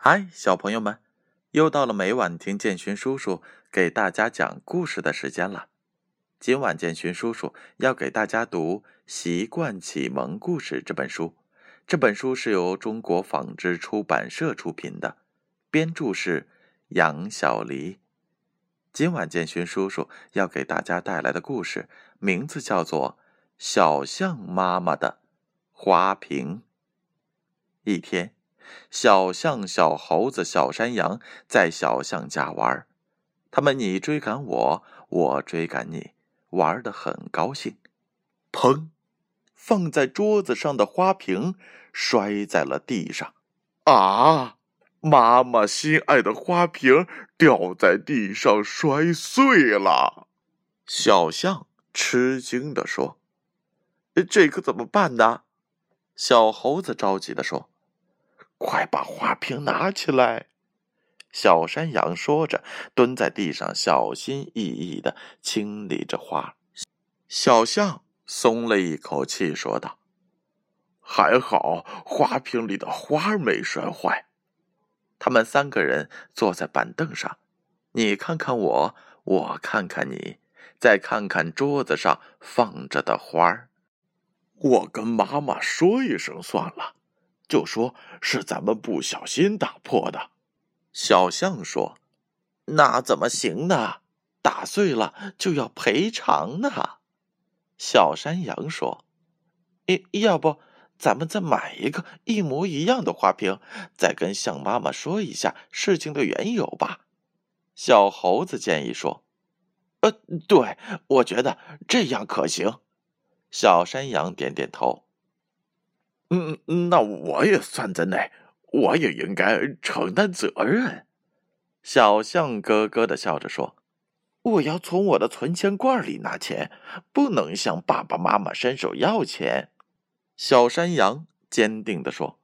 嗨，小朋友们，又到了每晚听建勋叔叔给大家讲故事的时间了。今晚建勋叔叔要给大家读《习惯启蒙故事》这本书。这本书是由中国纺织出版社出品的，编著是杨小黎。今晚建勋叔叔要给大家带来的故事名字叫做《小象妈妈的花瓶》。一天。小象、小猴子、小山羊在小象家玩，他们你追赶我，我追赶你，玩得很高兴。砰！放在桌子上的花瓶摔在了地上。啊！妈妈心爱的花瓶掉在地上摔碎了。小象吃惊地说：“这可怎么办呢？”小猴子着急地说。快把花瓶拿起来！小山羊说着，蹲在地上，小心翼翼的清理着花。小象松了一口气，说道：“还好，花瓶里的花没摔坏。”他们三个人坐在板凳上，你看看我，我看看你，再看看桌子上放着的花。我跟妈妈说一声算了。就说是咱们不小心打破的，小象说：“那怎么行呢？打碎了就要赔偿呢。”小山羊说：“要不咱们再买一个一模一样的花瓶，再跟象妈妈说一下事情的缘由吧。”小猴子建议说：“呃，对，我觉得这样可行。”小山羊点点头。嗯嗯，那我也算在内，我也应该承担责任。小象咯咯的笑着说：“我要从我的存钱罐里拿钱，不能向爸爸妈妈伸手要钱。”小山羊坚定的说：“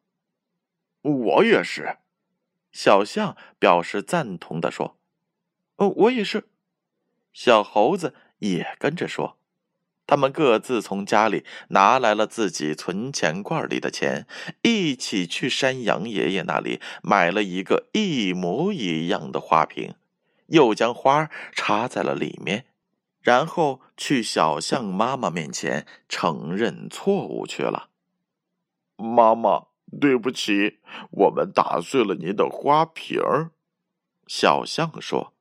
我也是。”小象表示赞同的说：“哦，我也是。”小猴子也跟着说。他们各自从家里拿来了自己存钱罐里的钱，一起去山羊爷爷那里买了一个一模一样的花瓶，又将花插在了里面，然后去小象妈妈面前承认错误去了。妈妈，对不起，我们打碎了您的花瓶。小象说：“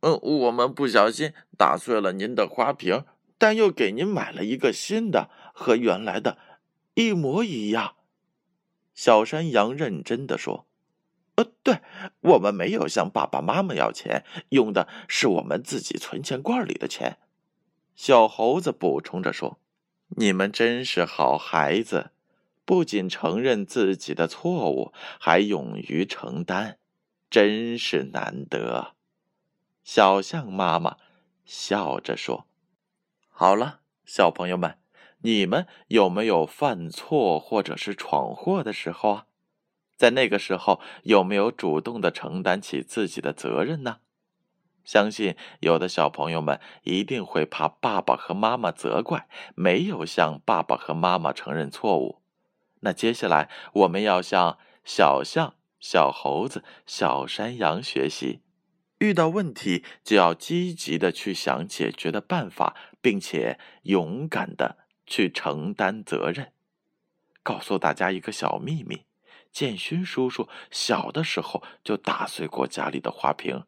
嗯，我们不小心打碎了您的花瓶。”但又给您买了一个新的，和原来的一模一样。小山羊认真的说：“呃，对，我们没有向爸爸妈妈要钱，用的是我们自己存钱罐里的钱。”小猴子补充着说：“你们真是好孩子，不仅承认自己的错误，还勇于承担，真是难得。”小象妈妈笑着说。好了，小朋友们，你们有没有犯错或者是闯祸的时候啊？在那个时候，有没有主动的承担起自己的责任呢？相信有的小朋友们一定会怕爸爸和妈妈责怪，没有向爸爸和妈妈承认错误。那接下来，我们要向小象、小猴子、小山羊学习。遇到问题就要积极的去想解决的办法，并且勇敢的去承担责任。告诉大家一个小秘密：建勋叔叔小的时候就打碎过家里的花瓶。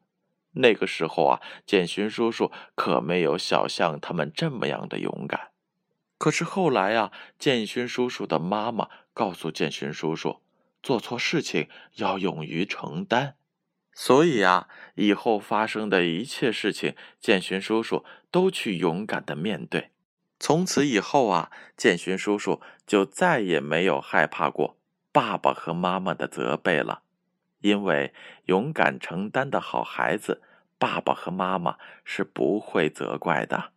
那个时候啊，建勋叔叔可没有小象他们这么样的勇敢。可是后来啊，建勋叔叔的妈妈告诉建勋叔叔，做错事情要勇于承担。所以啊，以后发生的一切事情，建勋叔叔都去勇敢的面对。从此以后啊，建勋叔叔就再也没有害怕过爸爸和妈妈的责备了，因为勇敢承担的好孩子，爸爸和妈妈是不会责怪的。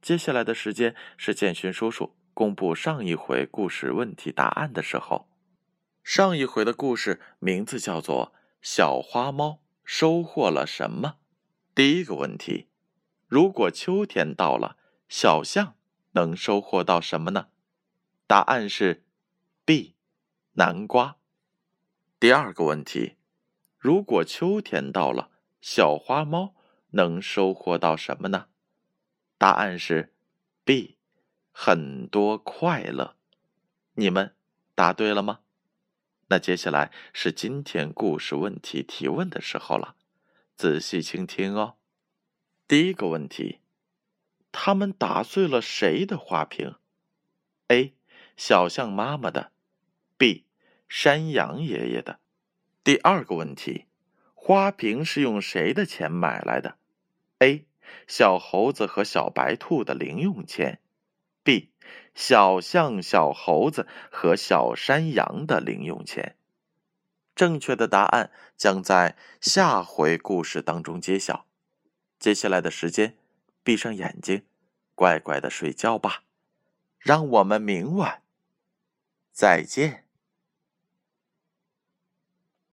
接下来的时间是建勋叔叔公布上一回故事问题答案的时候。上一回的故事名字叫做。小花猫收获了什么？第一个问题：如果秋天到了，小象能收获到什么呢？答案是 B，南瓜。第二个问题：如果秋天到了，小花猫能收获到什么呢？答案是 B，很多快乐。你们答对了吗？那接下来是今天故事问题提问的时候了，仔细倾听哦。第一个问题：他们打碎了谁的花瓶？A. 小象妈妈的。B. 山羊爷爷的。第二个问题：花瓶是用谁的钱买来的？A. 小猴子和小白兔的零用钱。B. 小象、小猴子和小山羊的零用钱。正确的答案将在下回故事当中揭晓。接下来的时间，闭上眼睛，乖乖的睡觉吧。让我们明晚再见。